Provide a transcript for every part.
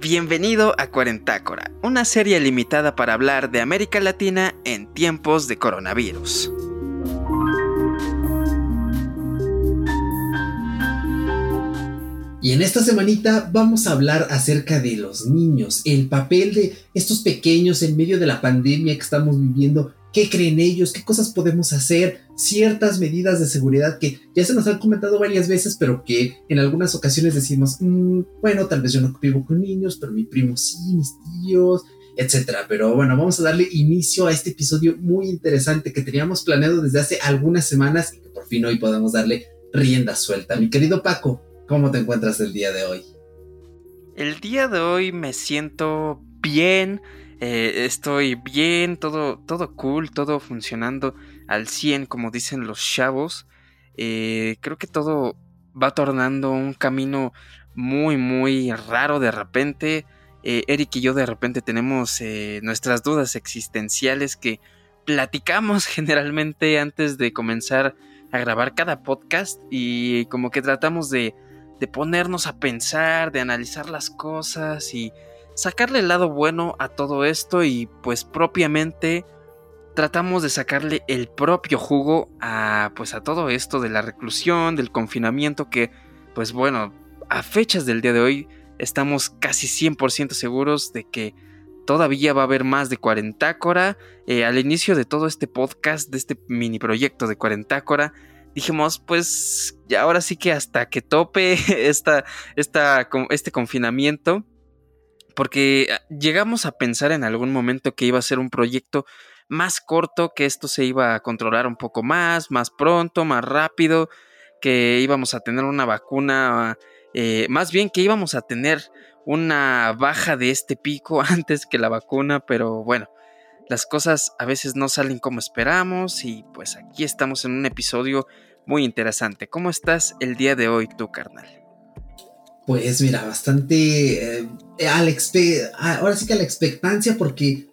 Bienvenido a Cuarentácora, una serie limitada para hablar de América Latina en tiempos de coronavirus. Y en esta semanita vamos a hablar acerca de los niños, el papel de estos pequeños en medio de la pandemia que estamos viviendo, qué creen ellos, qué cosas podemos hacer, ciertas medidas de seguridad que ya se nos han comentado varias veces, pero que en algunas ocasiones decimos, mm, bueno, tal vez yo no vivo con niños, pero mi primo sí, mis tíos, etcétera. Pero bueno, vamos a darle inicio a este episodio muy interesante que teníamos planeado desde hace algunas semanas y que por fin hoy podemos darle rienda suelta. Mi querido Paco, ¿Cómo te encuentras el día de hoy? El día de hoy me siento bien, eh, estoy bien, todo, todo cool, todo funcionando al 100 como dicen los chavos. Eh, creo que todo va tornando un camino muy, muy raro de repente. Eh, Eric y yo de repente tenemos nuestras dudas existenciales que platicamos generalmente antes de comenzar a grabar cada podcast y como que tratamos de de ponernos a pensar, de analizar las cosas y sacarle el lado bueno a todo esto y pues propiamente tratamos de sacarle el propio jugo a pues a todo esto de la reclusión, del confinamiento que pues bueno, a fechas del día de hoy estamos casi 100% seguros de que todavía va a haber más de Cuarentácora. Eh, al inicio de todo este podcast, de este mini proyecto de Cuarentácora, dijimos, pues ahora sí que hasta que tope esta, esta, este confinamiento, porque ah, llegamos a pensar en algún momento que iba a ser un proyecto más corto, que esto se iba a controlar un poco más, más pronto, más rápido, que íbamos a tener una vacuna, eh, más bien que íbamos a tener una baja de este pico antes que la vacuna, pero bueno, las cosas a veces no salen como esperamos y pues aquí estamos en un episodio muy interesante. ¿Cómo estás el día de hoy tú, carnal? Pues mira, bastante eh, ahora sí que a la expectancia porque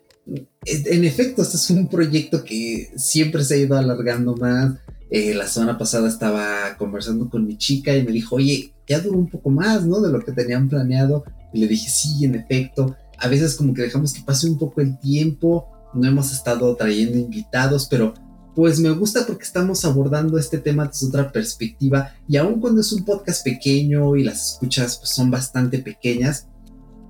en efecto este es un proyecto que siempre se ha ido alargando más. Eh, la semana pasada estaba conversando con mi chica y me dijo, oye, ya duró un poco más, ¿no? De lo que tenían planeado. Y le dije, sí, en efecto. A veces como que dejamos que pase un poco el tiempo no hemos estado trayendo invitados, pero pues me gusta porque estamos abordando este tema desde otra perspectiva y aun cuando es un podcast pequeño y las escuchas pues, son bastante pequeñas,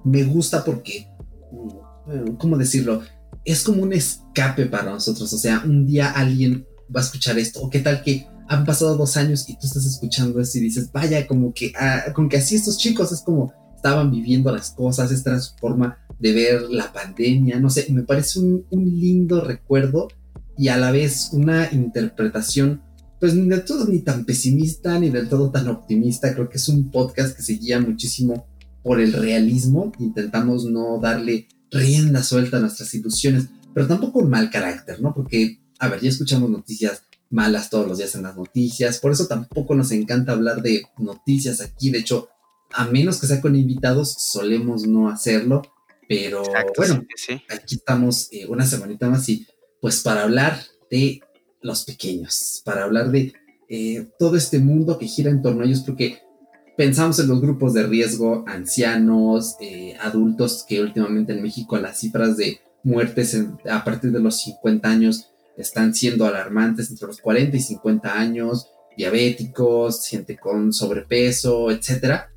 me gusta porque, mm, ¿cómo decirlo? Es como un escape para nosotros, o sea, un día alguien va a escuchar esto, o qué tal que han pasado dos años y tú estás escuchando esto y dices, vaya, como que, ah, con que así estos chicos es como estaban viviendo las cosas, esta era su forma de ver la pandemia, no sé, me parece un, lindo recuerdo y a la vez una interpretación, pues ni del todo ni tan pesimista ni del todo tan optimista, creo que es un podcast que se guía muchísimo por el realismo, intentamos no darle rienda suelta a nuestras ilusiones, pero tampoco un mal carácter, ¿no? Porque, a ver, ya escuchamos noticias malas todos los días en las noticias, por eso tampoco nos encanta hablar de noticias aquí, de hecho, a menos que sea con invitados, solemos no hacerlo, pero bueno, aquí estamos eh, una semanita más y pues para hablar de los pequeños, para hablar de eh, todo este mundo que gira en torno a ellos, porque pensamos en los grupos de riesgo, ancianos, eh, adultos, que últimamente en México las cifras de muertes a partir de los 50 años están siendo alarmantes entre los 40 y 50 años, diabéticos, gente con sobrepeso, etcétera.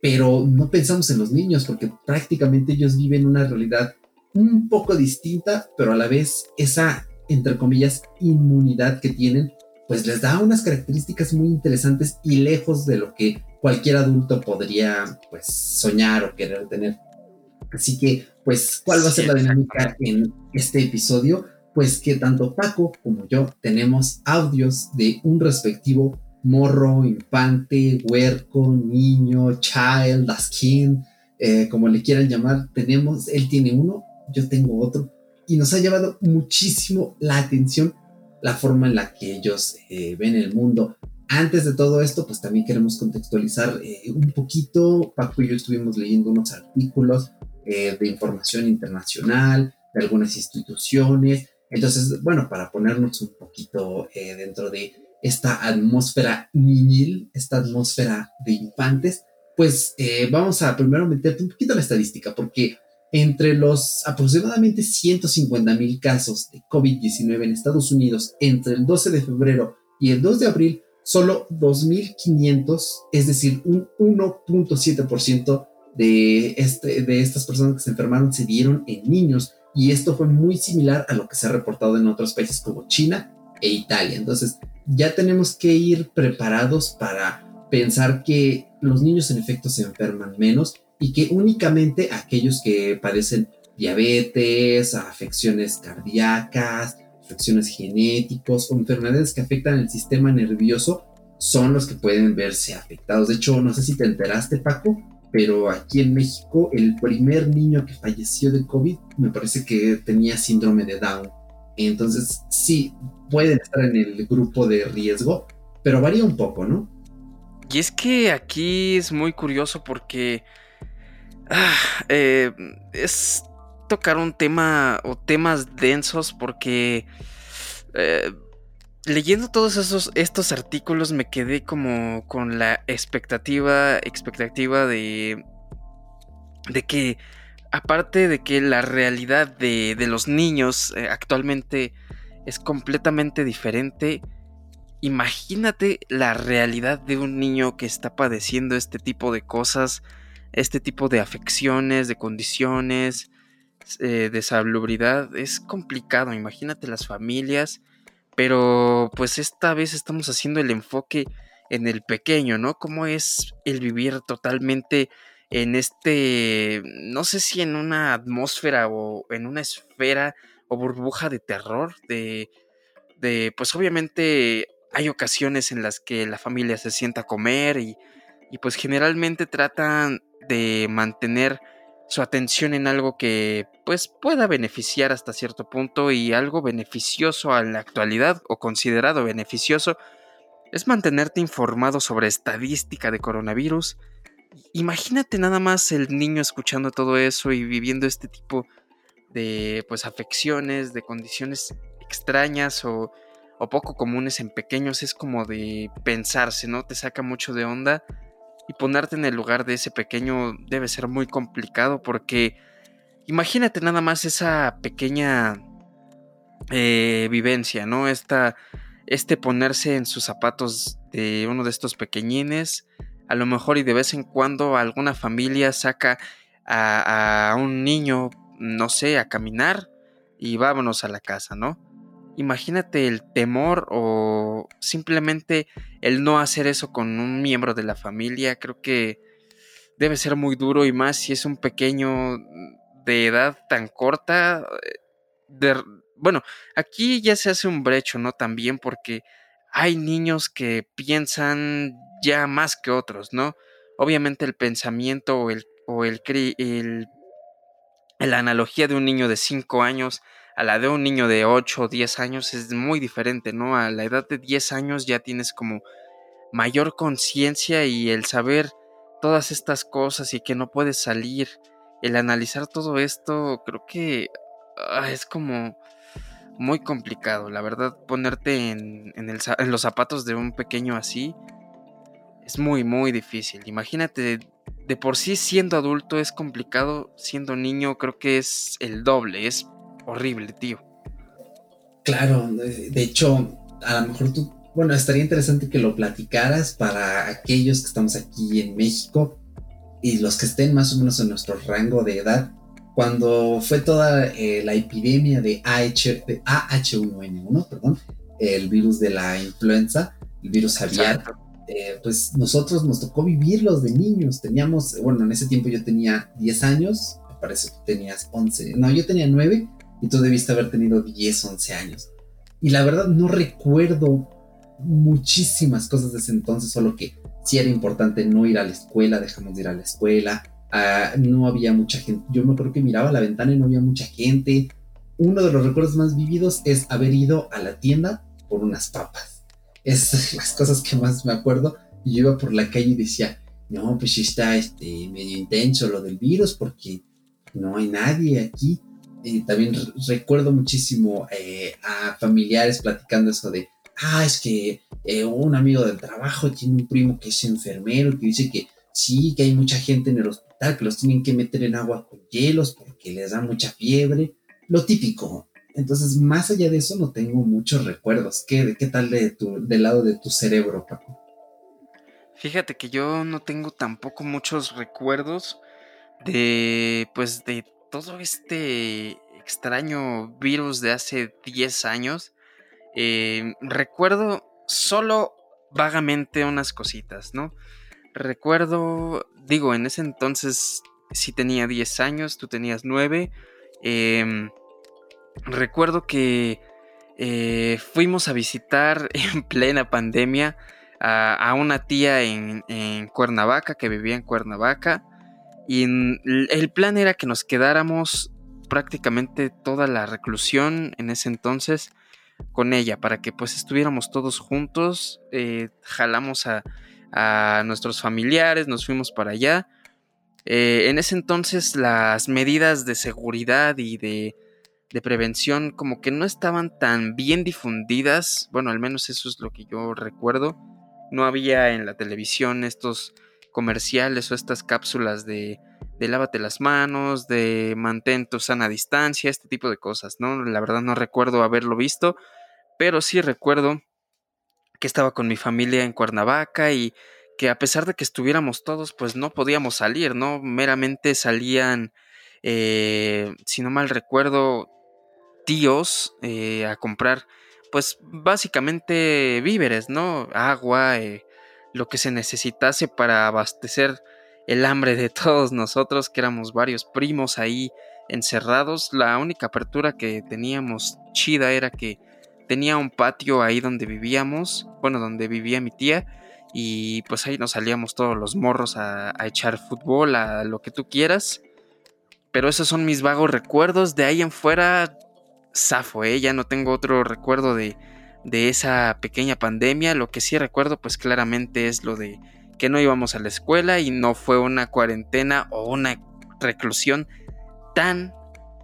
Pero no pensamos en los niños porque prácticamente ellos viven una realidad un poco distinta, pero a la vez esa, entre comillas, inmunidad que tienen, pues les da unas características muy interesantes y lejos de lo que cualquier adulto podría, pues, soñar o querer tener. Así que, pues, ¿cuál va a ser la dinámica en este episodio? Pues que tanto Paco como yo tenemos audios de un respectivo morro, infante, huerco, niño, child, skin, eh, como le quieran llamar, tenemos, él tiene uno, yo tengo otro, y nos ha llevado muchísimo la atención la forma en la que ellos eh, ven el mundo. Antes de todo esto, pues también queremos contextualizar eh, un poquito. Paco y yo estuvimos leyendo unos artículos de información internacional, de algunas instituciones, Entonces, bueno, para ponernos un poquito eh, dentro de esta atmósfera niñil, esta atmósfera de infantes, pues eh, vamos a primero meterte un poquito la estadística, porque entre los aproximadamente 150 mil casos de COVID-19 en Estados Unidos entre el 12 de febrero y el 2 de abril, solo 2.500, es decir, un 1.7% de, este, de estas personas que se enfermaron se dieron en niños. Y esto fue muy similar a lo que se ha reportado en otros países como China e Italia. Entonces, ya tenemos que ir preparados para pensar que los niños en efecto se enferman menos y que únicamente aquellos que padecen diabetes, afecciones cardíacas, afecciones genéticos o enfermedades que afectan el sistema nervioso son los que pueden verse afectados. De hecho, no sé si te enteraste, Paco, pero aquí en México el primer niño que falleció de COVID me parece que tenía síndrome de Down. Entonces, sí, pueden estar en el grupo de riesgo, pero varía un poco, ¿no? Y es que aquí es muy curioso porque ah, eh, es tocar un tema o temas densos porque eh, leyendo todos esos estos artículos me quedé como con la expectativa expectativa de de que aparte de que la realidad de, de los niños eh, actualmente es completamente diferente imagínate la realidad de un niño que está padeciendo este tipo de cosas, este tipo de afecciones, de condiciones, eh, de salubridad. Es complicado, imagínate las familias, pero pues esta vez estamos haciendo el enfoque en el pequeño, ¿no? ¿Cómo es el vivir totalmente en este, no sé si en una atmósfera o en una esfera o burbuja de terror, de, de pues obviamente hay ocasiones en las que la familia se sienta a comer y, pues generalmente tratan de mantener su atención en algo que pues pueda beneficiar hasta cierto punto y algo beneficioso a la actualidad o considerado beneficioso es mantenerte informado sobre estadística de coronavirus. Imagínate nada más el niño escuchando todo eso y viviendo este tipo de pues afecciones, de condiciones extrañas o o poco comunes en pequeños es como de pensarse, ¿no? Te saca mucho de onda y ponerte en el lugar de ese pequeño debe ser muy complicado porque imagínate nada más esa pequeña eh, vivencia, ¿no? Esta, este ponerse en sus zapatos de uno de estos pequeñines, a lo mejor y de vez en cuando alguna familia saca a, a un niño, no sé, a caminar y vámonos a la casa, ¿no? Imagínate el temor o simplemente el no hacer eso con un miembro de la familia. Creo que debe ser muy duro y más si es un pequeño de edad tan corta. Eh, bueno, aquí ya se hace un brecho, ¿no? También porque hay niños que piensan ya más que otros, ¿no? Obviamente el pensamiento o el, o el, el la analogía de un niño de 5 años a la de un niño de 8 o 10 años es muy diferente, ¿no? A la edad de 10 años ya tienes como mayor conciencia y el saber todas estas cosas y que no puedes salir, el analizar todo esto, creo que ah, es como muy complicado, la verdad, ponerte en, en los zapatos de un pequeño así es muy, muy difícil. Imagínate, de por sí siendo adulto es complicado, siendo niño creo que es el doble, es horrible, tío. Claro, de hecho, a lo mejor tú, bueno, estaría interesante que lo platicaras para aquellos que estamos aquí en México y los que estén más o menos en nuestro rango de edad. Cuando fue toda eh, la epidemia de, AH, de AH1N1, perdón, el virus de la influenza, el virus aviar, eh, pues nosotros nos tocó vivirlos de niños. Teníamos, bueno, en ese tiempo yo tenía 10 años, me parece que tenías 11, no, yo tenía 9 y tú debiste haber tenido 10, 11 años. Y la verdad no recuerdo muchísimas cosas de ese entonces, solo que sí era importante no ir a la escuela, dejamos de ir a la escuela, ah, no había mucha gente, yo me acuerdo que miraba la ventana y no había mucha gente. Uno de los recuerdos más vividos es haber ido a la tienda por unas papas. Es las cosas que más me acuerdo. Yo iba por la calle y decía, no, pues está este, medio intenso lo del virus porque no hay nadie aquí Y también recuerdo muchísimo eh, a familiares platicando eso de, ah, es que eh, un amigo del trabajo tiene un primo que es enfermero, que dice que sí, que hay mucha gente en el hospital, que los tienen que meter en agua con hielos porque les da mucha fiebre, lo típico. Entonces, más allá de eso, no tengo muchos recuerdos. ¿Qué, qué tal de tu, del lado de tu cerebro, Paco? Fíjate que yo no tengo tampoco muchos recuerdos de, pues, de todo este extraño virus de hace 10 años. Eh, recuerdo solo vagamente unas cositas, ¿no? Recuerdo, digo, en ese entonces sí tenía 10 años, tú tenías 9. Em, recuerdo que eh, fuimos a visitar en plena pandemia a, una tía en, Cuernavaca, que vivía en Cuernavaca. Y el plan era que nos quedáramos prácticamente toda la reclusión en ese entonces con ella, para que pues estuviéramos todos juntos. Eh, jalamos a, nuestros familiares, nos fuimos para allá. Eh, en ese entonces las medidas de seguridad y de, de, prevención como que no estaban tan bien difundidas. Bueno, al menos eso es lo que yo recuerdo. No había en la televisión estos comerciales o estas cápsulas de, de lávate las manos, de mantén tu sana distancia, este tipo de cosas, ¿no? La verdad no recuerdo haberlo visto, pero sí recuerdo que estaba con mi familia en Cuernavaca y que a pesar de que estuviéramos todos, pues no podíamos salir, ¿no? Meramente salían, eh, si no mal recuerdo, tíos eh, a comprar, pues básicamente víveres, ¿no? Agua, eh, lo que se necesitase para abastecer el hambre de todos nosotros, que éramos varios primos ahí encerrados. La única apertura que teníamos chida era que tenía un patio ahí donde vivíamos, bueno, donde vivía mi tía, y pues ahí nos salíamos todos los morros a, echar fútbol, a lo que tú quieras. Pero esos son mis vagos recuerdos. De ahí en fuera, zafo, ¿eh? Ya no tengo otro recuerdo de, de esa pequeña pandemia. Lo que sí recuerdo, pues claramente es lo de que no íbamos a la escuela y no fue una cuarentena o una reclusión tan,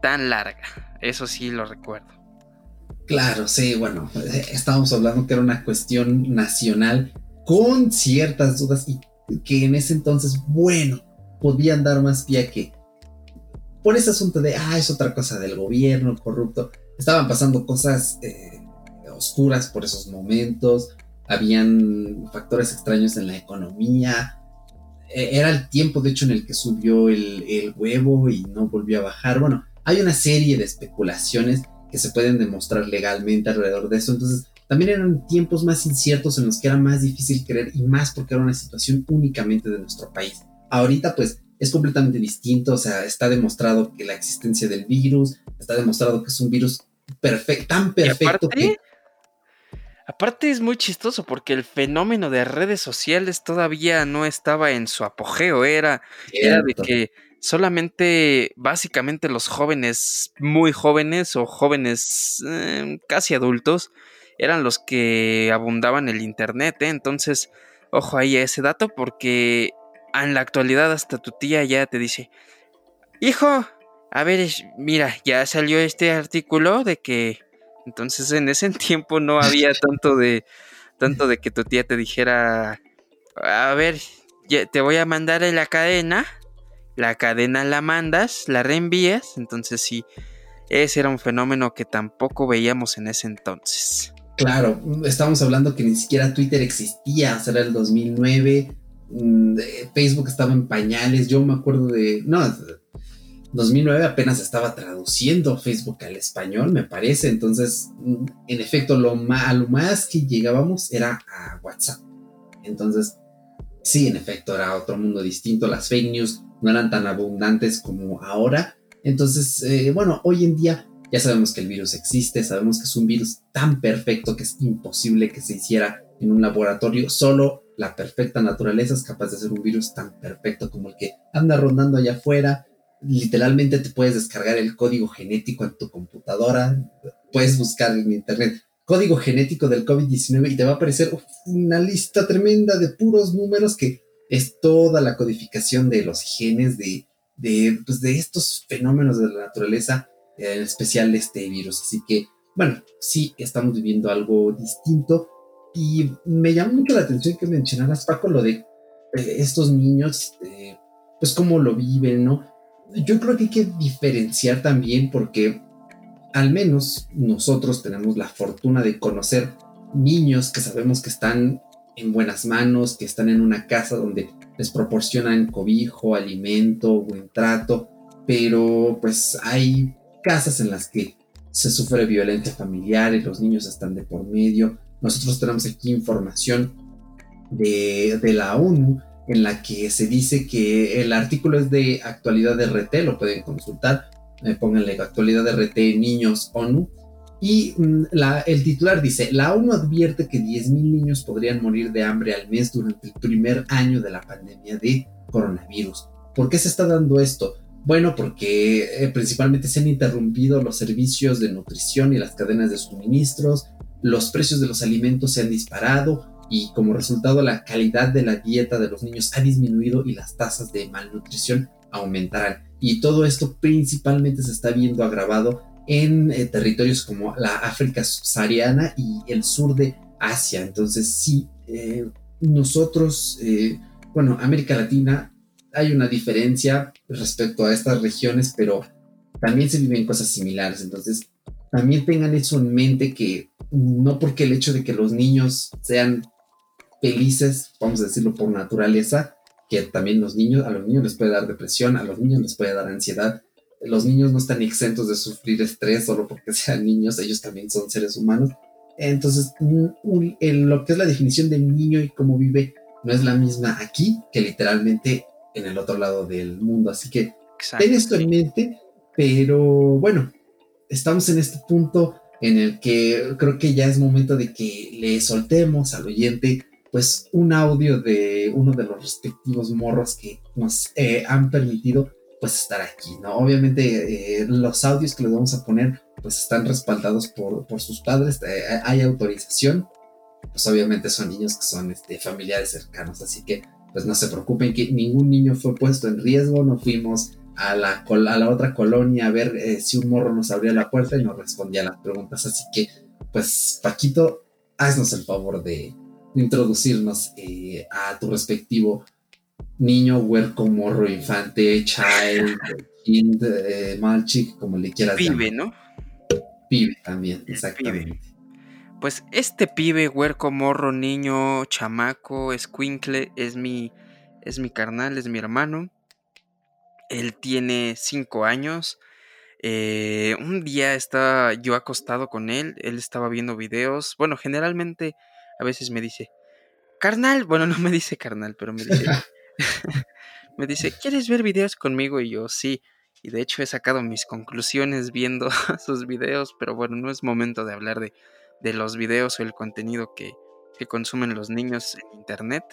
tan larga. Eso sí lo recuerdo. Claro, sí, bueno, estábamos hablando que era una cuestión nacional con ciertas dudas y que en ese entonces, bueno, podían dar más pie a que por ese asunto de, ah, es otra cosa del gobierno corrupto, estaban pasando cosas eh, oscuras por esos momentos, habían factores extraños en la economía. E, era el tiempo, de hecho, en el que subió el, huevo y no volvió a bajar. Bueno, hay una serie de especulaciones que se pueden demostrar legalmente alrededor de eso. Entonces, también eran tiempos más inciertos en los que era más difícil creer y más porque era una situación únicamente de nuestro país. Ahorita, pues, es completamente distinto. O sea, está demostrado que la existencia del virus, está demostrado que es un virus tan perfecto que Aparte es muy chistoso porque el fenómeno de redes sociales todavía no estaba en su apogeo, era, era de que solamente básicamente los jóvenes muy jóvenes o jóvenes eh, casi adultos eran los que abundaban el internet, ¿eh? entonces ojo ahí a ese dato porque en la actualidad hasta tu tía ya te dice, hijo, a ver, mira, ya salió este artículo de que entonces en ese tiempo no había tanto de tanto de que tu tía te dijera, a ver, te voy a mandar en la cadena, la cadena la mandas, la reenvías, entonces sí, ese era un fenómeno que tampoco veíamos en ese entonces. Claro, estamos hablando que ni siquiera Twitter existía, o sea, era el 2009, mm, Facebook estaba en pañales, yo me acuerdo de, no, 2009 apenas estaba traduciendo Facebook al español, me parece. Entonces, mm, en efecto, lo más, lo más que llegábamos era a WhatsApp. Entonces, sí, en efecto, era otro mundo distinto. Las fake news no eran tan abundantes como ahora. Entonces, eh, bueno, hoy en día ya sabemos que el virus existe, sabemos que es un virus tan perfecto que es imposible que se hiciera en un laboratorio. Solo la perfecta naturaleza es capaz de hacer un virus tan perfecto como el que anda rondando allá afuera literalmente te puedes descargar el código genético en tu computadora, puedes buscar en internet código genético del COVID-19 y te va a aparecer una lista tremenda de puros números que es toda la codificación de los genes de, de, pues de estos fenómenos de la naturaleza en especial este virus. Así que, bueno, sí estamos viviendo algo distinto y me llama mucho la atención que mencionaras, Paco, lo de eh, estos niños, eh, pues cómo lo viven, ¿no? Yo creo que hay que diferenciar también porque al menos nosotros tenemos la fortuna de conocer niños que sabemos que están en buenas manos, que están en una casa donde les proporcionan cobijo, alimento, buen trato, pero pues hay casas en las que se sufre violencia familiar y los niños están de por medio. Nosotros tenemos aquí información de, la ONU en la que se dice que el artículo es de actualidad de RT, lo pueden consultar, eh, pónganle actualidad de RT niños ONU, y mm, el titular dice, la ONU advierte que 10.000 niños podrían morir de hambre al mes durante el primer año de la pandemia de coronavirus. ¿Por qué se está dando esto? Bueno, porque eh, principalmente se han interrumpido los servicios de nutrición y las cadenas de suministros, los precios de los alimentos se han disparado y como resultado la calidad de la dieta de los niños ha disminuido y las tasas de malnutrición aumentarán. Y todo esto principalmente se está viendo agravado en eh, territorios como la África subsahariana y el sur de Asia. Entonces sí, eh, nosotros, eh, bueno, América Latina, hay una diferencia respecto a estas regiones, pero también se viven cosas similares. Entonces, también tengan eso en mente que no porque el hecho de que los niños sean felices, vamos a decirlo por naturaleza, que también los niños, a los niños les puede dar depresión, a los niños les puede dar ansiedad, los niños no están exentos de sufrir estrés solo porque sean niños, ellos también son seres humanos. Entonces, en lo que es la definición de niño y cómo vive no es la misma aquí que literalmente en el otro lado del mundo. Así que ten esto en mente, pero bueno, estamos en este punto en el que creo que ya es momento de que le soltemos al oyente pues un audio de uno de los respectivos morros que nos eh, han permitido pues estar aquí, ¿no? Obviamente eh, los audios que les vamos a poner pues están respaldados por, por sus padres, eh, hay autorización, pues obviamente son niños que son este, familiares cercanos, así que pues no se preocupen que ningún niño fue puesto en riesgo, no fuimos a la, a la otra colonia a ver si un morro nos abría la puerta y nos respondía a las preguntas, así que pues Paquito, haznos el favor de introducirnos a tu respectivo niño, huerco, morro, infante, child, kind, eh, como le quieras pibe, ¿no? Pibe también, exactamente. Pues este pibe, huerco, morro, niño, chamaco, escuincle, es mi, es mi carnal, es mi hermano. Él tiene cinco años. Eh, un día estaba yo acostado con él, él estaba viendo videos. Bueno, generalmente a veces me dice, carnal, bueno, no me dice carnal, pero me dice, me dice, ¿quieres ver videos conmigo? Y yo, sí. Y de hecho he sacado mis conclusiones viendo sus videos, pero bueno, no es momento de hablar de, de los videos o el contenido que, que consumen los niños en Internet.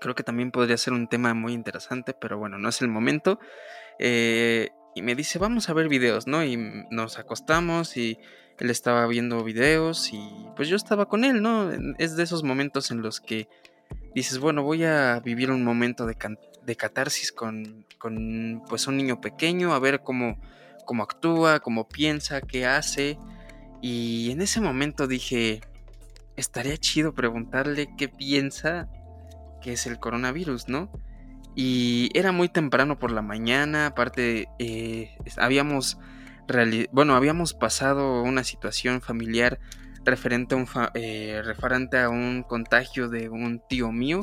Creo que también podría ser un tema muy interesante, pero bueno, no es el momento. Eh, y me dice, vamos a ver videos, ¿no? Y nos acostamos y él estaba viendo videos y pues yo estaba con él, ¿no? Es de esos momentos en los que dices, bueno, voy a vivir un momento de, de catarsis con, con, pues un niño pequeño, a ver cómo, cómo actúa, cómo piensa, qué hace. Y en ese momento dije, estaría chido preguntarle qué piensa que es el coronavirus, ¿no? Y era muy temprano por la mañana, aparte eh, habíamos, bueno, habíamos pasado una situación familiar referente a un, eh, referente a un contagio de un tío mío.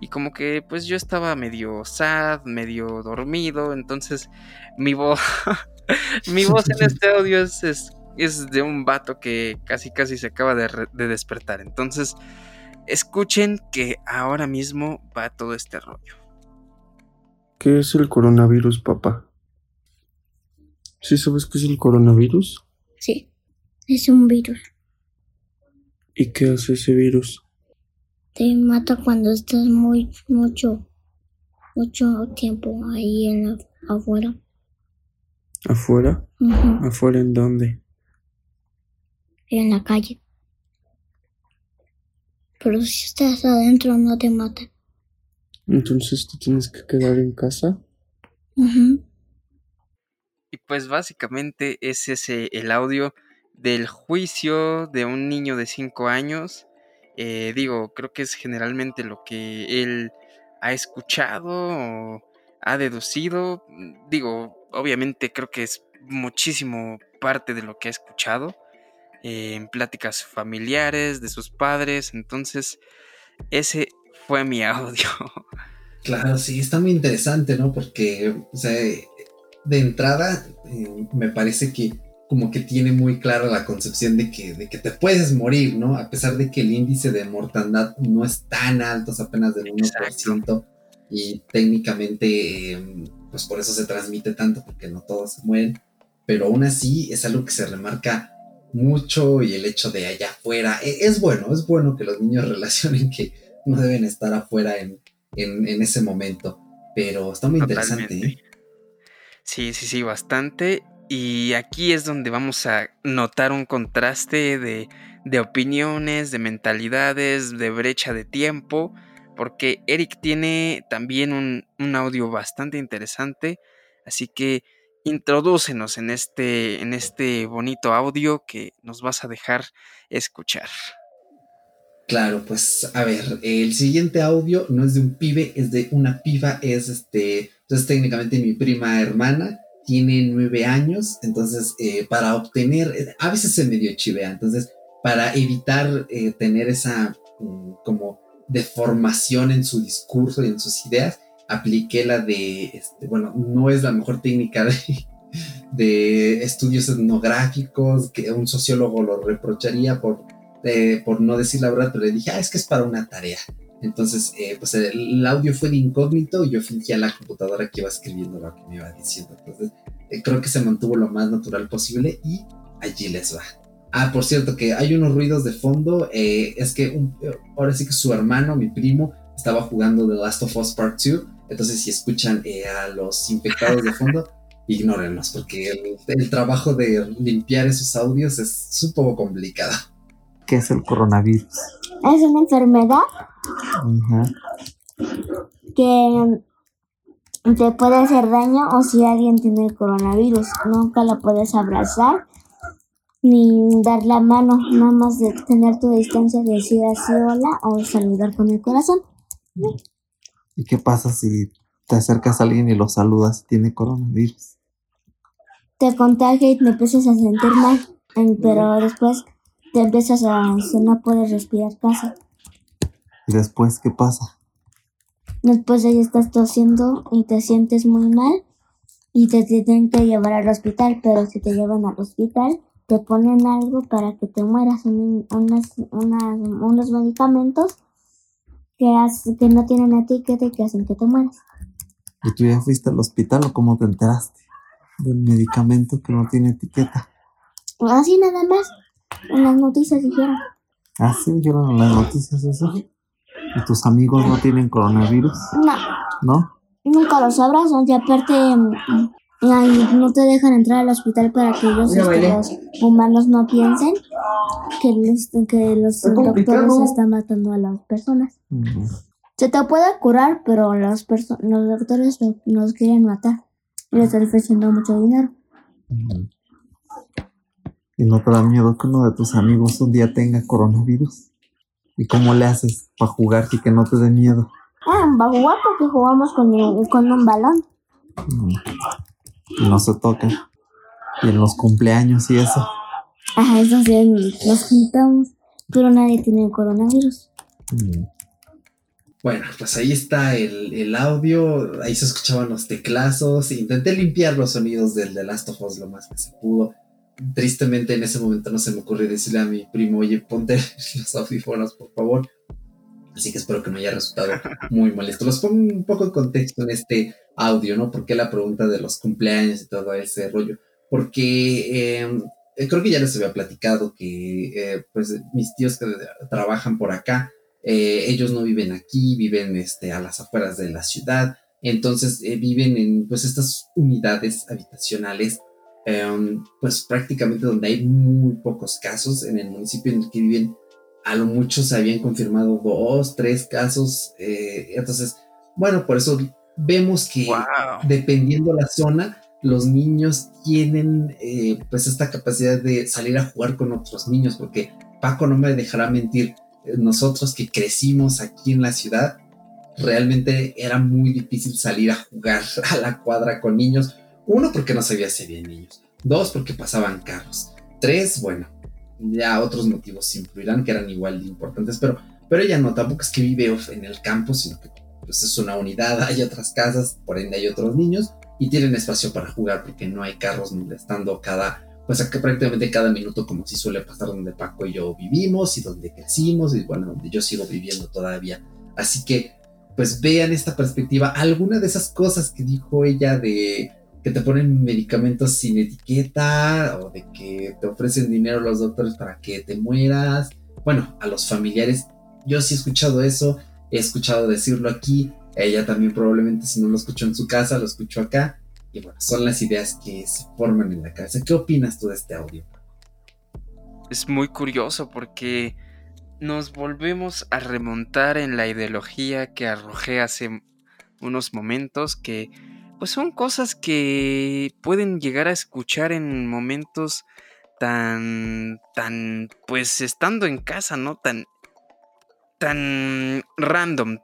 Y como que pues yo estaba medio sad, medio dormido. Entonces mi voz, mi voz en este audio es, es, de un vato que casi casi se acaba de, de despertar. Entonces escuchen que ahora mismo va todo este rollo. ¿Qué es el coronavirus, papá? ¿Sí sabes qué es el coronavirus? Sí, es un virus. ¿Y qué hace ese virus? Te mata cuando estás muy mucho mucho tiempo ahí en afuera. ¿Afuera? ¿Afuera en dónde? En la calle. Pero si estás adentro no te mata. Entonces te tienes que quedar en casa. Y pues básicamente es ese el audio del juicio de un niño de 5 años. Eh, digo, creo que es generalmente lo que él ha escuchado o ha deducido. Digo, obviamente creo que es muchísimo parte de lo que ha escuchado eh, en pláticas familiares de sus padres. Entonces, ese fue mi audio. Claro, sí, está muy interesante, ¿no? Porque, o sea, de entrada, eh, me parece que como que tiene muy clara la concepción de que, de que te puedes morir, ¿no? A pesar de que el índice de mortandad no es tan alto, es apenas del 1%, y técnicamente, em, pues por eso se transmite tanto, porque no todos se mueren, pero aún así es algo que se remarca mucho y el hecho de allá afuera, e, es bueno, es bueno que los niños relacionen que no deben estar afuera en, en, ese momento, pero está muy interesante. ¿eh? Sí, sí, sí, bastante. Y aquí es donde vamos a notar un contraste de, de opiniones, de mentalidades, de brecha de tiempo, porque Eric tiene también un, un audio bastante interesante, así que introdúcenos en este, en este bonito audio que nos vas a dejar escuchar. Claro, pues a ver, el siguiente audio no es de un pibe, es de una piba, es este, entonces técnicamente mi prima hermana, tiene nueve años, entonces eh, para obtener, a veces se medio chivea, entonces para evitar eh, tener esa mm, como deformación en su discurso y en sus ideas, apliqué la de, este, bueno, no es la mejor técnica de, estudios etnográficos, que un sociólogo lo reprocharía por, eh, por no decir la verdad, pero le dije, ah, es que es para una tarea. Entonces, eh, pues el, audio fue de incógnito y yo fingí a la computadora que iba escribiendo lo que me iba diciendo. Entonces, eh, creo que se mantuvo lo más natural posible y allí les va. Ah, por cierto, que hay unos ruidos de fondo. Eh, es que ahora sí que su hermano, mi primo, estaba jugando The Last of Us Part 2. Entonces, si escuchan a los infectados de fondo, ignórenlos, porque el, el trabajo de limpiar esos audios es un poco complicado. ¿Qué es el coronavirus? Es una enfermedad que te puede hacer daño o si alguien tiene el coronavirus. Nunca la puedes abrazar ni dar la mano, nada más de tener tu distancia, de decir así hola o saludar con el corazón. ¿Y qué pasa si te acercas a alguien y lo saludas y tiene coronavirus? Te contagia y te empiezas a sentir mal, pero después te empiezas a, no puedes respirar casi. ¿Y después qué pasa? Después ahí estás tosiendo y te sientes muy mal y te tienen que llevar al hospital, pero si te llevan al hospital te ponen algo para que te mueras, unos medicamentos que, que no tienen etiqueta y que hacen que te mueras. ¿Y tú ya fuiste al hospital o cómo te enteraste del medicamento que no tiene etiqueta? Así nada más, en las noticias dijeron. ¿Ah, sí dijeron en las noticias eso? ¿Y tus amigos no tienen coronavirus? No. ¿No? Nunca los abrazan y aparte mm, no te dejan entrar al hospital para que ellos, este, los humanos no piensen que, que los doctores están matando a las personas. Se te puede curar, pero los, los doctores nos quieren matar y les están ofreciendo mucho dinero. ¿Y no te da miedo que uno de tus amigos un día tenga coronavirus? ¿Y cómo le haces para jugar y que no te dé miedo? Ah, va a jugar porque jugamos con, con un balón. Mm. Y no se toca. Y en los cumpleaños y eso. Ajá, eso sí, nos juntamos. Pero nadie tiene coronavirus. Mm. Bueno, pues ahí está el, el, audio. Ahí se escuchaban los teclazos. Intenté limpiar los sonidos del The Last of Us lo más que se pudo tristemente en ese momento no se me ocurrió decirle a mi primo, oye, ponte los audífonos, por favor. Así que espero que me haya resultado muy molesto. Los pongo un poco en contexto en este audio, ¿no? Porque la pregunta de los cumpleaños y todo ese rollo. Porque em, eh, creo que ya les había platicado que, eh, pues, mis tíos que trabajan por acá, eh, ellos no viven aquí, viven este, a las afueras de la ciudad. Entonces viven en, pues, estas unidades habitacionales Em, pues prácticamente donde hay muy pocos casos en el municipio en el que viven, a lo mucho se habían confirmado dos, tres casos, eh, entonces, bueno, por eso vemos que dependiendo la zona, los niños tienen eh, pues esta capacidad de salir a jugar con otros niños, porque Paco no me dejará mentir, eh, nosotros que crecimos aquí en la ciudad, realmente era muy difícil salir a jugar a la cuadra con niños. Uno, porque no sabía si había niños. Dos, porque pasaban carros. Tres, bueno, ya otros motivos influirán que eran igual de importantes, pero, pero ella no, tampoco es que vive en el campo, sino que pues es una unidad, hay otras casas, por ende hay otros niños y tienen espacio para jugar porque no hay carros molestando cada, pues prácticamente cada minuto como si suele pasar donde Paco y yo vivimos y donde crecimos y bueno, donde yo sigo viviendo todavía. Así que pues vean esta perspectiva, alguna de esas cosas que dijo ella de que te ponen medicamentos sin etiqueta o de que te ofrecen dinero los doctores para que te mueras. Bueno, a los familiares, yo sí he escuchado eso, he escuchado decirlo aquí, ella también probablemente si no lo escuchó en su casa, lo escuchó acá. Y bueno, son las ideas que se forman en la cabeza. ¿Qué opinas tú de este audio? Es muy curioso porque nos volvemos a remontar en la ideología que arrojé hace unos momentos que pues son cosas que pueden llegar a escuchar en momentos tan tan pues estando en casa, ¿no? Tan tan random,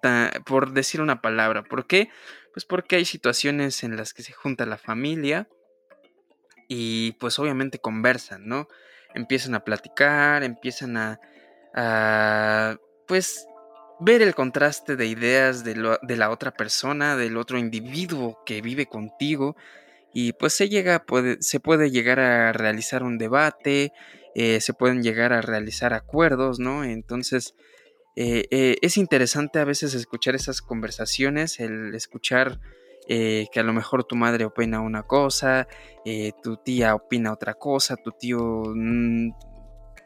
por decir una palabra. ¿Por qué? Pues porque hay situaciones en las que se junta la familia y pues obviamente conversan, ¿no? Empiezan a platicar, empiezan a, pues ver el contraste de ideas de, la otra persona, del otro individuo que vive contigo y pues se llega, puede, se puede llegar a realizar un debate, eh, se pueden llegar a realizar acuerdos, ¿no? Entonces, eh, eh, es interesante a veces escuchar esas conversaciones, el escuchar que a lo mejor tu madre opina una cosa, tu tía opina otra cosa, tu tío mm,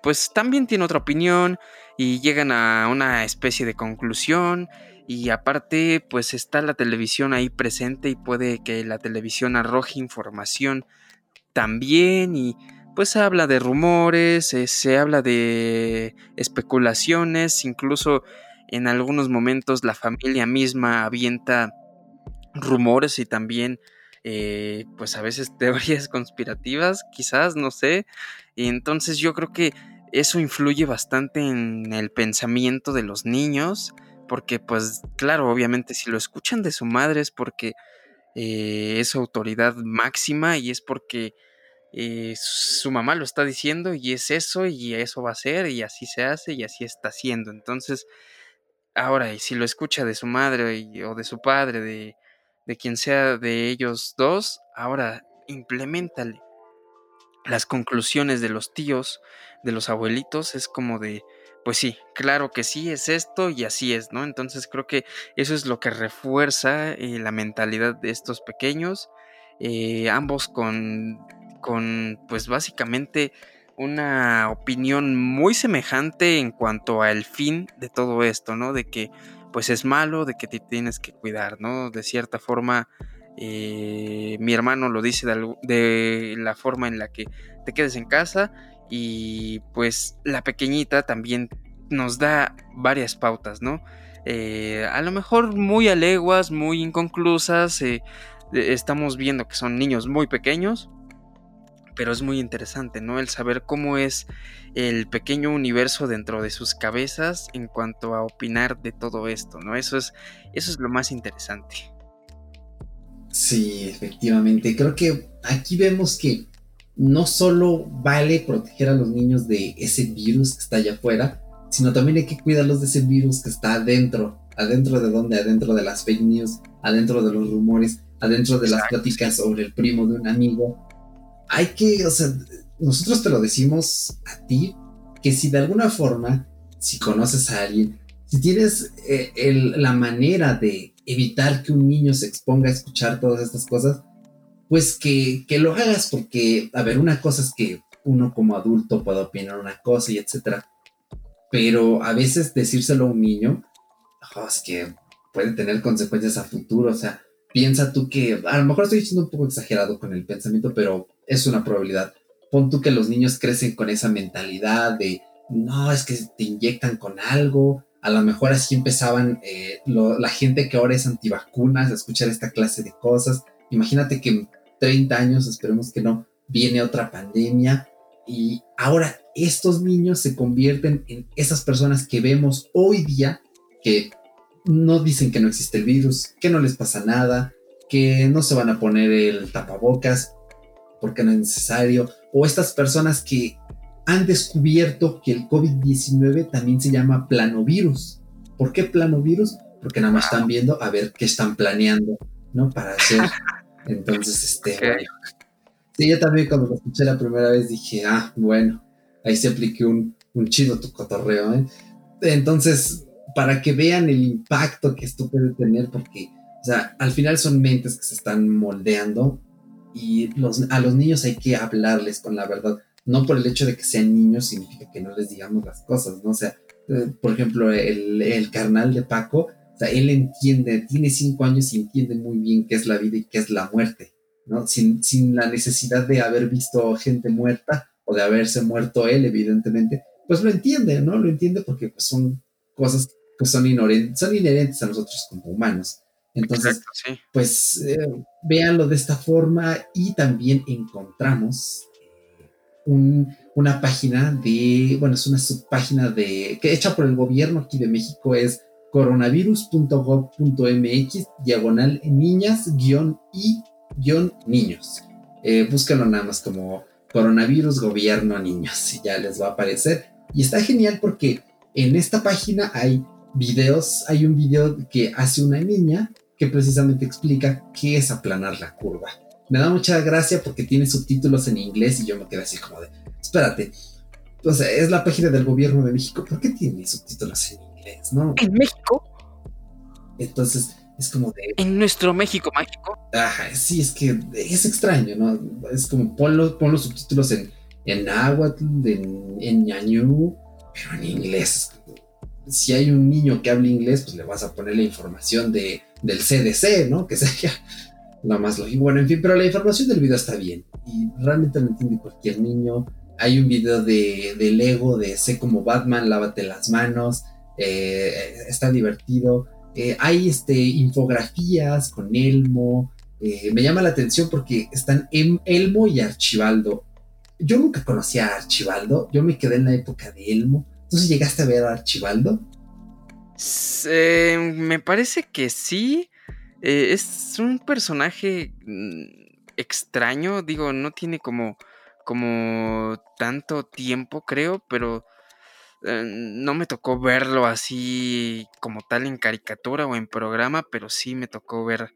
pues también tiene otra opinión y llegan a una especie de conclusión y aparte pues está la televisión ahí presente y puede que la televisión arroje información también y pues se habla de rumores, eh, se habla de especulaciones, incluso en algunos momentos la familia misma avienta rumores y también eh, pues a veces teorías conspirativas, quizás, no sé. Entonces yo creo que eso influye bastante en el pensamiento de los niños, porque pues claro, obviamente si lo escuchan de su madre es porque eh, es autoridad máxima y es porque eh, su mamá lo está diciendo y es eso y eso va a ser y así se hace y así está haciendo. Entonces, ahora, y si lo escucha de su madre o de su padre, de, de quien sea de ellos dos, ahora implementale las conclusiones de los tíos, de los abuelitos, es como de, pues sí, claro que sí, es esto y así es, ¿no? Entonces creo que eso es lo que refuerza eh, la mentalidad de estos pequeños, eh, ambos con con pues básicamente una opinión muy semejante en cuanto al fin de todo esto, ¿no? De que pues es malo, de que te tienes que cuidar, ¿no? De cierta forma, eh, mi hermano lo dice de, la forma en la que te quedes en casa y pues la pequeñita también nos da varias pautas, ¿no? Eh, a lo mejor muy a leguas, muy inconclusas, eh, estamos viendo que son niños muy pequeños, pero es muy interesante, ¿no? El saber cómo es el pequeño universo dentro de sus cabezas en cuanto a opinar de todo esto, ¿no? Eso es, eso es lo más interesante. Sí, efectivamente. Creo que aquí vemos que no solo vale proteger a los niños de ese virus que está allá afuera, sino también hay que cuidarlos de ese virus que está adentro. ¿Adentro de dónde? Adentro de las fake news, adentro de los rumores, adentro de las pláticas sobre el primo de un amigo, hay que, o sea, nosotros te lo decimos a ti, que si de alguna forma, si conoces a alguien, si tienes eh, la manera de evitar que un niño se exponga a escuchar todas estas cosas, pues que, lo hagas, porque, a ver, una cosa es que uno como adulto pueda opinar una cosa y etcétera, pero a veces decírselo a un niño, oh, es que puede tener consecuencias a futuro, o sea, piensa tú que, a lo mejor estoy siendo un poco exagerado con el pensamiento, pero es una probabilidad. Pon tú que los niños crecen con esa mentalidad de, no, es que te inyectan con algo. A lo mejor así empezaban eh, la gente que ahora es antivacunas a escuchar esta clase de cosas. Imagínate que 30 años, esperemos que no, viene otra pandemia y ahora estos niños se convierten en esas personas que vemos hoy día que no dicen que no existe el virus, que no les pasa nada, que no se van a poner el tapabocas porque no es necesario, o estas personas que han descubierto que el COVID-19 también se llama planovirus. ¿Por qué planovirus? Porque nada más están viendo a ver qué están planeando, ¿no? Para hacer. Entonces, este. Sí, yo también cuando lo escuché la primera vez dije, ah, bueno, ahí se apliqué un, un chido tu cotorreo, ¿eh? Entonces, para que vean el impacto que esto puede tener, porque, o sea, al final son mentes que se están moldeando y los, a los niños hay que hablarles con la verdad. No por el hecho de que sean niños significa que no les digamos las cosas, ¿no? O sea, eh, por ejemplo, el, el carnal de Paco, o sea, él entiende, tiene cinco años y entiende muy bien qué es la vida y qué es la muerte, ¿no? Sin, sin la necesidad de haber visto gente muerta o de haberse muerto él, evidentemente, pues lo entiende, ¿no? Lo entiende porque pues, son cosas que son, inherentes, son inherentes a nosotros como humanos. Entonces, pues eh, véanlo de esta forma y también encontramos una página de, bueno, es una subpágina de, que hecha por el gobierno aquí de México, es coronavirus.gov.mx, diagonal niñas, guion y guion niños. Eh, búsquenlo nada más como coronavirus gobierno niños y ya les va a aparecer. Y está genial porque en esta página hay videos, hay un video que hace una niña que precisamente explica qué es aplanar la curva. Me da mucha gracia porque tiene subtítulos en inglés y yo me quedé así como de, espérate, o sea, es la página del gobierno de México, ¿por qué tiene subtítulos en inglés? ¿No? ¿En México? Entonces, es como de... En nuestro México mágico. Ajá, sí, es que es extraño, ¿no? Es como pon los, los subtítulos en, en náhuatl, en, en ñañú, pero en inglés. Si hay un niño que habla inglés, pues le vas a poner la información de del CDC, ¿no? Que sería lo más lógico. Bueno, en fin, pero la información del video está bien y realmente lo entiende cualquier niño. Hay un video de, Lego de sé como Batman, lávate las manos, eh, está divertido. Eh, hay este, infografías con Elmo. Eh, me llama la atención porque están Elmo y Archibaldo. Yo nunca conocí a Archibaldo, yo me quedé en la época de Elmo. Entonces llegaste a ver a Archibaldo. Me parece que sí. Eh, es un personaje mm, extraño. Digo, no tiene como. como tanto tiempo, creo, pero. Eh, no me tocó verlo así como tal en caricatura o en programa, pero sí me tocó ver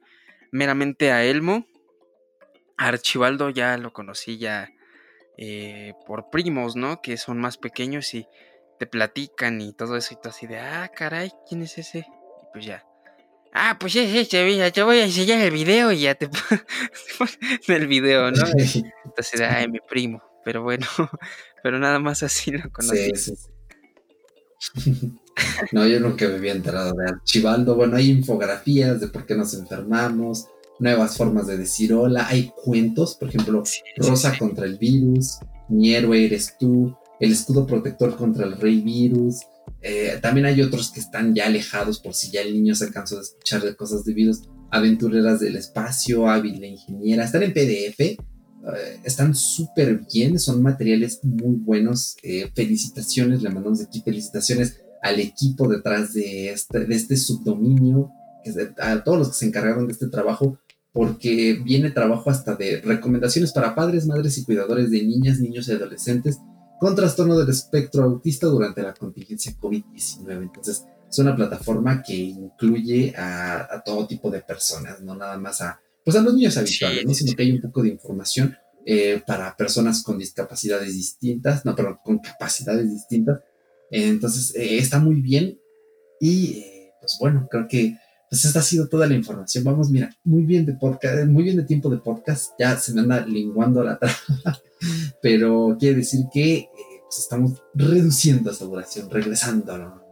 meramente a Elmo. Archibaldo ya lo conocí ya por primos, ¿no? Que son más pequeños y te platican y todo eso y tú así de, ah, caray, ¿quién es ese? Y pues ya. Ah, pues es ese, te voy a enseñar el video y ya te pones el video, ¿no? Entonces, ay, mi primo. Pero bueno, pero nada más así lo conocí. Sí, sí. no, yo nunca me había enterado de Archibaldo. Bueno, hay infografías de por qué nos enfermamos, nuevas formas de decir hola, hay cuentos, por ejemplo, Rosa contra el virus, mi héroe eres tú, el escudo protector contra el rey virus. Eh, también hay otros que están ya alejados por si ya el niño se cansó de escuchar de cosas de virus. Aventureras del espacio, hábil ingeniera. Están en PDF. Eh, están súper bien. Son materiales muy buenos. Eh, felicitaciones. Le mandamos aquí felicitaciones al equipo detrás de este, de este subdominio. A todos los que se encargaron de este trabajo porque viene trabajo hasta de recomendaciones para padres, madres y cuidadores de niñas, niños y adolescentes con trastorno del espectro autista durante la contingencia COVID-19. Entonces, es una plataforma que incluye a, todo tipo de personas, no nada más a, pues a los niños habituales, ¿no? sino que hay un poco de información eh, para personas con discapacidades distintas, no, pero con capacidades distintas. entonces, eh, está muy bien y, eh, pues bueno, creo que pues esta ha sido toda la información. Vamos, mira, muy bien de podcast, muy bien de tiempo de podcast. Ya se me anda linguando la trama, pero quiere decir que eh, pues estamos reduciendo esa duración, regresando a lo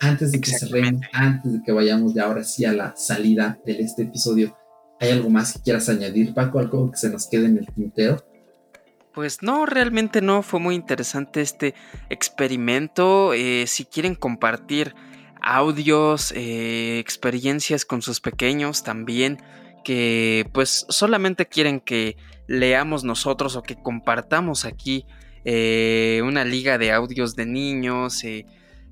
Antes de que cerremos, antes de que vayamos ya ahora sí a la salida de este episodio, ¿hay algo más que quieras añadir, Paco? ¿Algo que se nos quede en el tintero? Pues no, realmente no. Fue muy interesante este experimento. Eh, si quieren compartir audios, eh, experiencias con sus pequeños también que pues solamente quieren que leamos nosotros o que compartamos aquí eh, una liga de audios de niños eh,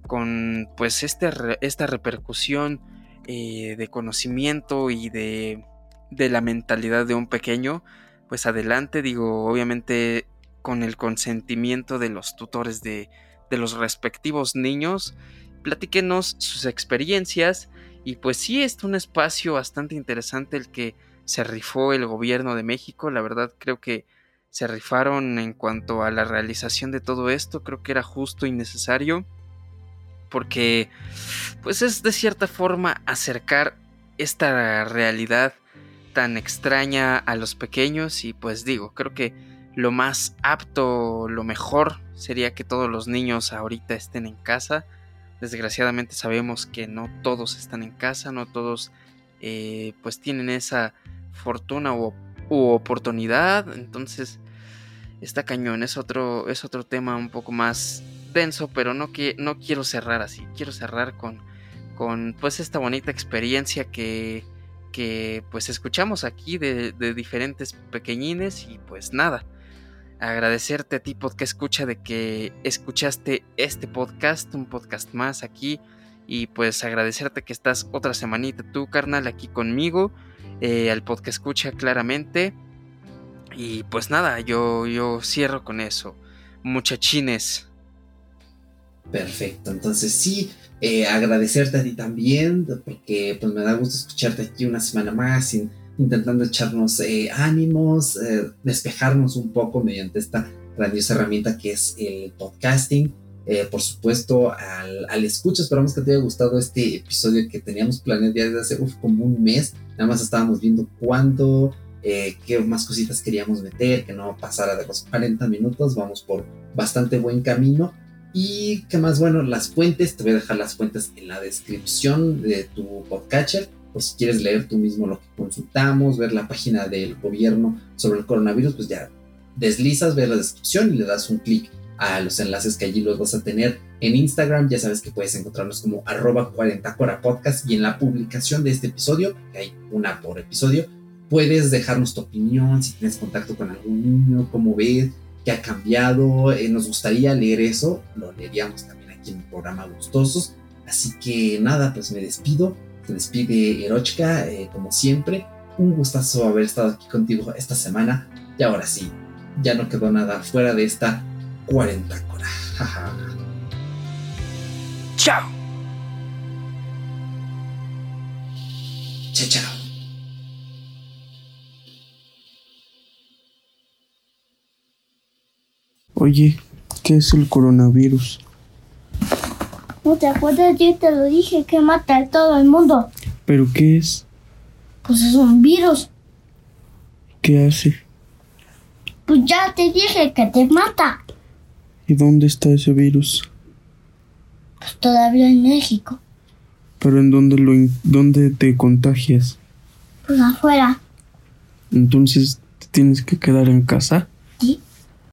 con pues este, esta repercusión eh, de conocimiento y de, de la mentalidad de un pequeño, pues adelante, digo, obviamente con el consentimiento de los tutores de, de los respectivos niños, platíquenos sus experiencias. Y pues sí, es un espacio bastante interesante el que se rifó el gobierno de México, la verdad creo que se rifaron en cuanto a la realización de todo esto, creo que era justo y necesario porque pues es de cierta forma acercar esta realidad tan extraña a los pequeños y pues digo, creo que lo más apto, lo mejor sería que todos los niños ahorita estén en casa. Desgraciadamente sabemos que no todos están en casa, no todos eh, pues tienen esa fortuna u, oportunidad. Entonces está cañón, es otro, es otro tema un poco más denso, pero no, que, no quiero cerrar así. Quiero cerrar con, con pues esta bonita experiencia que, que pues escuchamos aquí de, diferentes pequeñines y pues nada agradecerte a ti podcast escucha de que escuchaste este podcast, un podcast más aquí y pues agradecerte que estás otra semanita tú carnal aquí conmigo, eh, al podcast escucha claramente y pues nada, yo, yo cierro con eso, muchachines. Perfecto, entonces sí, eh, agradecerte a ti también, porque pues me da gusto escucharte aquí una semana más intentando echarnos eh, ánimos, eh, despejarnos un poco mediante esta grandiosa herramienta que es el podcasting. Por supuesto, al, al escucha, esperamos que te haya gustado este episodio que teníamos planeado ya desde hace como un mes. Nada más estábamos viendo cuándo, qué más cositas queríamos meter, que no pasara de los 40 minutos. Vamos por bastante buen camino. Y qué más, bueno, las fuentes, te voy a dejar las fuentes en la descripción de tu podcatcher por si quieres leer tú mismo lo que consultamos, ver la página del gobierno sobre el coronavirus, pues ya deslizas, ver la descripción y le das un clic a los enlaces que allí los vas a tener en Instagram. Ya sabes que puedes encontrarnos como arroba 40 Cora Podcast y en la publicación de este episodio, que hay una por episodio, puedes dejarnos tu opinión, si tienes contacto con algún niño, cómo ves, qué ha cambiado. Eh, nos gustaría leer eso, lo leeríamos también aquí en el programa Gustosos. Así que nada, pues me despido te despide Erochka, eh, como siempre. Un gustazo haber estado aquí contigo esta semana. Y ahora sí, ya no quedó nada fuera de esta 40 cora. Chao. Chao, chao. Oye, ¿qué es el coronavirus? ¿No te acuerdas? Yo te lo dije que mata a todo el mundo. ¿Pero qué es? Pues es un virus. ¿Qué hace? Pues ya te dije que te mata. ¿Y dónde está ese virus? Pues todavía en México. ¿Pero en dónde, lo, dónde te contagias? Pues afuera. Entonces, ¿te tienes que quedar en casa?